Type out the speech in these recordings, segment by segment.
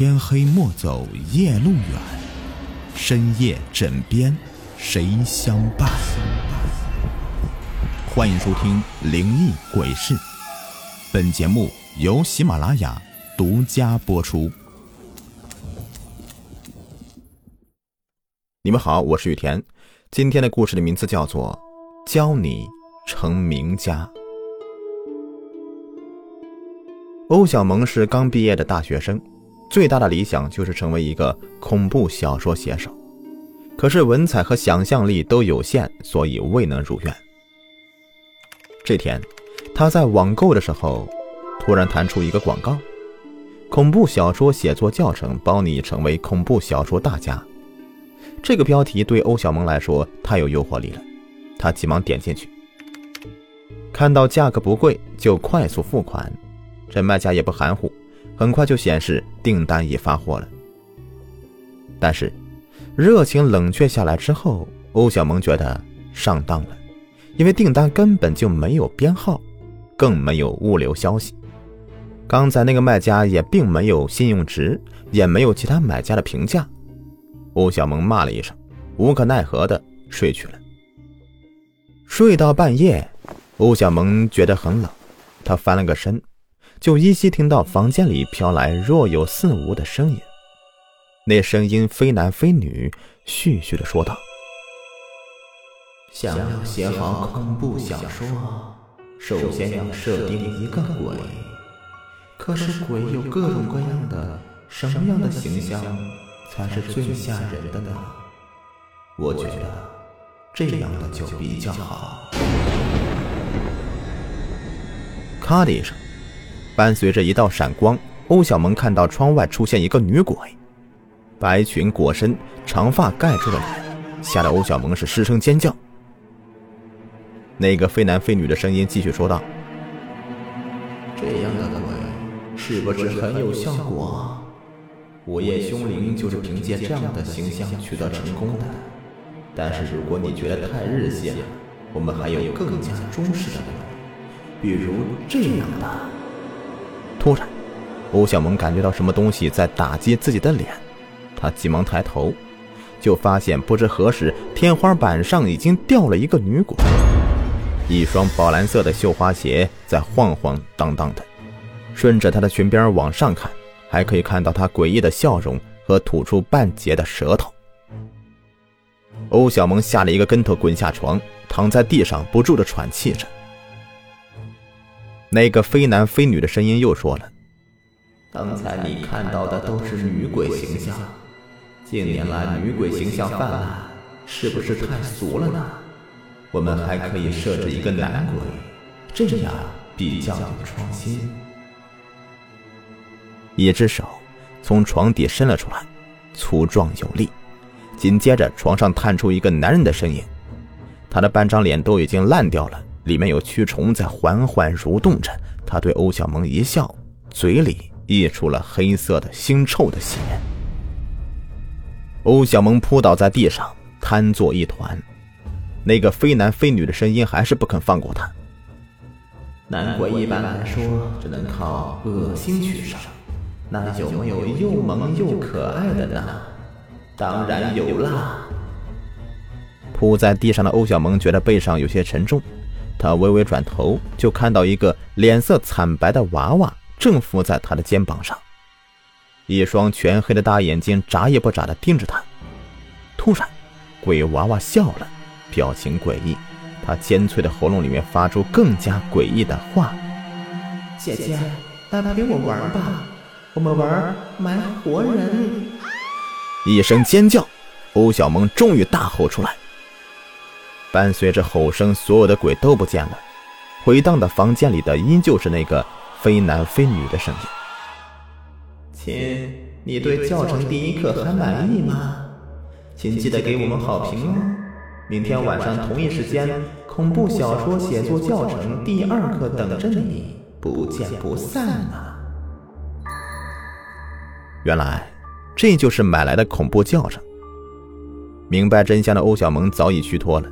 天黑莫走夜路远，深夜枕边谁相伴？欢迎收听《灵异鬼事》，本节目由喜马拉雅独家播出。你们好，我是雨田。今天的故事的名字叫做《教你成名家》。欧小萌是刚毕业的大学生，最大的理想就是成为一个恐怖小说写手。可是文采和想象力都有限，所以未能如愿。这天，他在网购的时候，突然弹出一个广告：“恐怖小说写作教程，包你成为恐怖小说大家。”这个标题对欧小萌来说太有诱惑力了，他急忙点进去，看到价格不贵，就快速付款。这卖家也不含糊，很快就显示订单已发货了。但是，热情冷却下来之后，欧小萌觉得上当了，因为订单根本就没有编号，更没有物流消息。刚才那个卖家也并没有信用值，也没有其他买家的评价。欧小萌骂了一声，无可奈何的睡去了。睡到半夜，欧小萌觉得很冷，她翻了个身。就依稀听到房间里飘来若有似无的声音，那声音非男非女，絮絮的说道：“想要写好恐怖小说，首先要设定一个鬼。可是鬼有各种各样的，什么样的形象才是最吓人的呢？我觉得这样的就比较好。”咔的一声。伴随着一道闪光，欧小萌看到窗外出现一个女鬼，白裙裹身，长发盖住了脸，吓得欧小萌是失声尖叫。那个非男非女的声音继续说道：“这样的鬼是不是很有效果？午夜凶铃就是凭借这样的形象取得成功的。但是如果你觉得太日系了，我们还有更加中式的，比如这样的。”突然，欧小萌感觉到什么东西在打击自己的脸，她急忙抬头，就发现不知何时天花板上已经掉了一个女鬼，一双宝蓝色的绣花鞋在晃晃荡荡的。顺着她的裙边往上看，还可以看到她诡异的笑容和吐出半截的舌头。欧小萌吓了一个跟头，滚下床，躺在地上不住的喘气着。那个非男非女的声音又说了：“刚才你看到的都是女鬼形象，近年来女鬼形象泛滥，是不是太俗了呢？我们还可以设置一个男鬼，这样比较有创新。”一只手从床底伸了出来，粗壮有力。紧接着，床上探出一个男人的身影，他的半张脸都已经烂掉了。里面有蛆虫在缓缓蠕动着，他对欧小萌一笑，嘴里溢出了黑色的腥臭的血。欧小萌扑倒在地上，瘫作一团。那个非男非女的声音还是不肯放过他。男鬼一般来说只能靠恶心取胜，那有没有又萌又可爱的呢？当然有啦。扑在地上的欧小萌觉得背上有些沉重。他微微转头，就看到一个脸色惨白的娃娃正伏在他的肩膀上，一双全黑的大眼睛眨也不眨的盯着他。突然，鬼娃娃笑了，表情诡异，他尖脆的喉咙里面发出更加诡异的话：“姐姐，来陪我玩吧，我们玩埋活人。”一声尖叫，欧小萌终于大吼出来。伴随着吼声，所有的鬼都不见了，回荡的房间里的依旧是那个非男非女的声音。亲，你对教程第一课还满意吗？请记得给我们好评哦！明天晚上同一时间，恐怖小说写作教程第二课等着你，不见不散啊！原来，这就是买来的恐怖教程。明白真相的欧小萌早已虚脱了。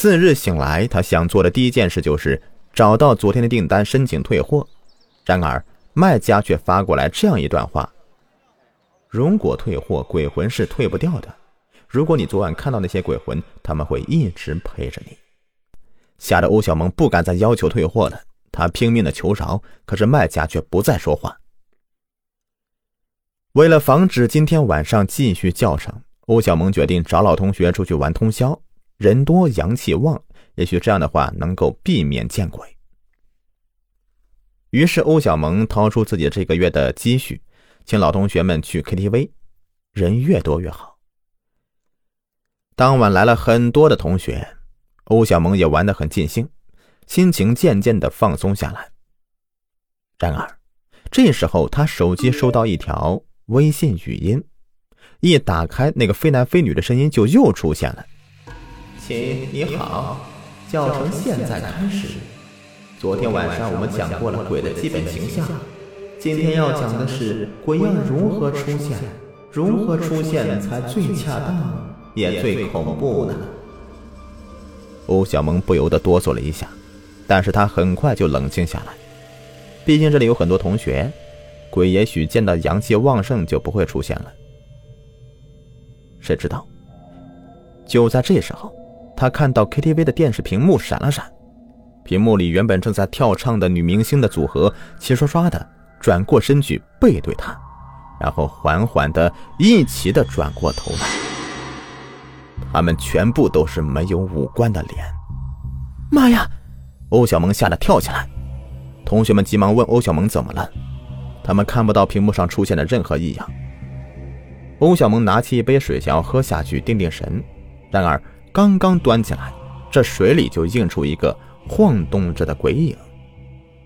次日醒来，他想做的第一件事就是找到昨天的订单申请退货。然而卖家却发过来这样一段话：如果退货，鬼魂是退不掉的。如果你昨晚看到那些鬼魂，他们会一直陪着你。吓得欧小萌不敢再要求退货了，他拼命的求饶，可是卖家却不再说话。为了防止今天晚上继续叫上，欧小萌决定找老同学出去玩通宵，人多阳气旺，也许这样的话能够避免见鬼。于是欧小萌掏出自己这个月的积蓄，请老同学们去 KTV，人越多越好。当晚来了很多的同学，欧小萌也玩得很尽兴，心情渐渐的放松下来。然而，这时候他手机收到一条微信语音。一打开，那个非男非女的声音就又出现了。亲，你好，教程现在开始。昨天晚上我们讲过了鬼的基本形象，今天要讲的是鬼要如何出现，如何出现才最恰当，也最恐怖呢？欧小萌不由得哆嗦了一下，但是他很快就冷静下来。毕竟这里有很多同学，鬼也许见到阳气旺盛就不会出现了。谁知道？就在这时候，他看到 KTV 的电视屏幕闪了闪，屏幕里原本正在跳唱的女明星的组合齐刷刷的转过身去背对他，然后缓缓的一齐的转过头来。他们全部都是没有五官的脸。妈呀！欧小萌吓得跳起来，同学们急忙问欧小萌怎么了，他们看不到屏幕上出现的任何异样。欧小萌拿起一杯水想要喝下去定定神，然而刚刚端起来，这水里就映出一个晃动着的鬼影，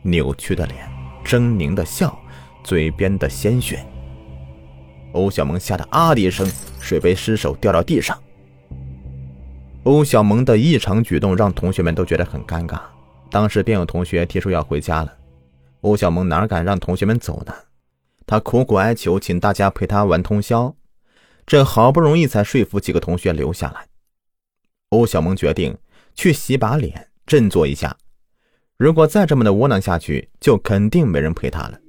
扭曲的脸，狰狞的笑，嘴边的鲜血。欧小萌吓得啊的一声，水杯失手掉到地上。欧小萌的异常举动让同学们都觉得很尴尬，当时便有同学提出要回家了，欧小萌哪敢让同学们走呢？他苦苦哀求，请大家陪他玩通宵。这好不容易才说服几个同学留下来。欧小萌决定去洗把脸，振作一下。如果再这么的窝囊下去，就肯定没人陪她了。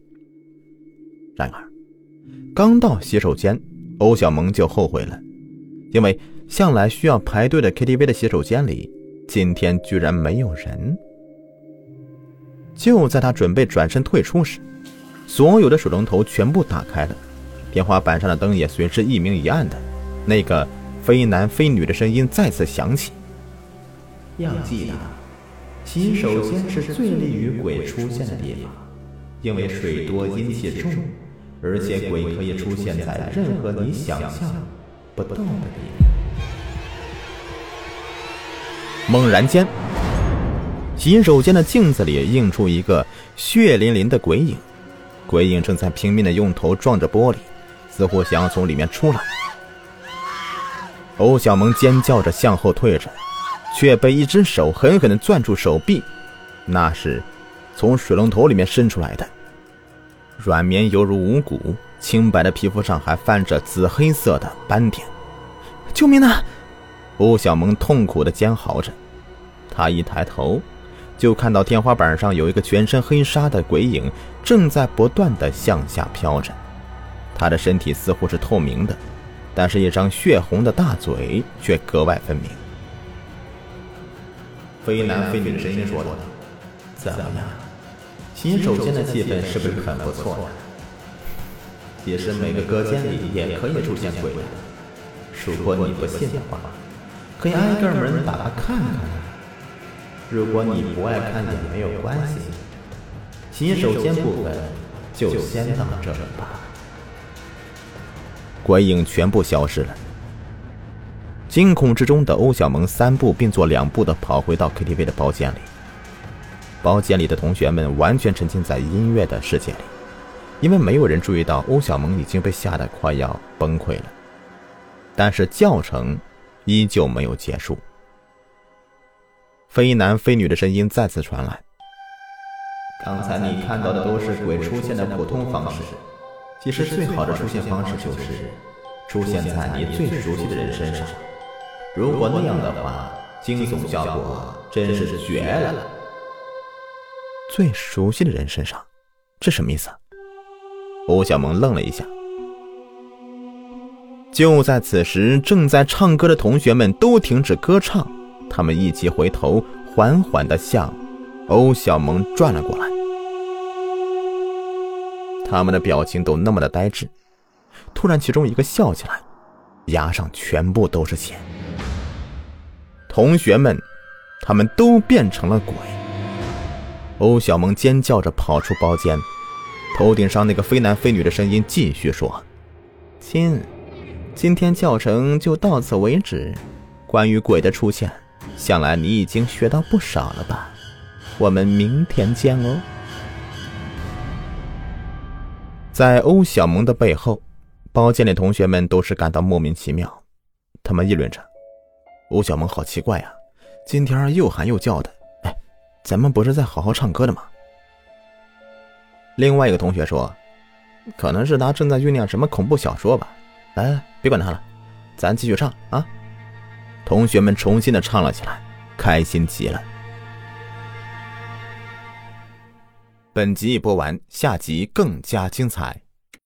然而，刚到洗手间，欧小萌就后悔了，因为向来需要排队的 KTV 的洗手间里，今天居然没有人。就在他准备转身退出时，所有的水龙头全部打开了。天花板上的灯也随之一明一暗的，那个非男非女的声音再次响起。要记得，洗手间是最利于鬼出现的地方，因为水多阴气重，而且鬼可以出现在任何你想象不到的地方。猛然间，洗手间的镜子里映出一个血淋淋的鬼影，鬼影正在拼命的用头撞着玻璃。似乎想要从里面出来，欧小萌尖叫着向后退着，却被一只手狠狠地攥住手臂，那是从水龙头里面伸出来的，软绵犹如无骨，清白的皮肤上还泛着紫黑色的斑点。救命啊！欧小萌痛苦地尖嚎着，他一抬头，就看到天花板上有一个全身黑纱的鬼影，正在不断地向下飘着。他的身体似乎是透明的，但是一张血红的大嘴却格外分明。非男非女的声音说道：“怎么样？洗手间的气氛是不是很不错呀？其实每个隔间里也可以出现鬼。如果你不信的话，可以挨个门打开看看。如果你不爱看也没有关系。洗手间部分就先到这里吧。”鬼影全部消失了。惊恐之中的欧小萌三步并作两步的跑回到 KTV 的包间里。包间里的同学们完全沉浸在音乐的世界里，因为没有人注意到欧小萌已经被吓得快要崩溃了。但是教程依旧没有结束。非男非女的声音再次传来：“刚才你看到的都是鬼出现的普通方式。”其实最好的出现方式就是出现在你最熟悉的人身上。如果那样的话，惊悚效果真是绝了。最熟悉的人身上，这什么意思？欧小萌愣了一下。就在此时，正在唱歌的同学们都停止歌唱，他们一起回头，缓缓的向欧小萌转了过来。他们的表情都那么的呆滞。突然，其中一个笑起来，牙上全部都是血。同学们，他们都变成了鬼。欧小萌尖叫着跑出包间，头顶上那个非男非女的声音继续说：“亲。”今天教程就到此为止。关于鬼的出现，想来你已经学到不少了吧？我们明天见哦。在欧小萌的背后，包间里同学们都是感到莫名其妙，他们议论着：“欧小萌好奇怪呀，今天又喊又叫的。哎，咱们不是在好好唱歌的吗？”另外一个同学说：“可能是他正在酝酿什么恐怖小说吧。”来来，别管他了，咱继续唱啊！同学们重新的唱了起来，开心极了。本集已播完，下集更加精彩。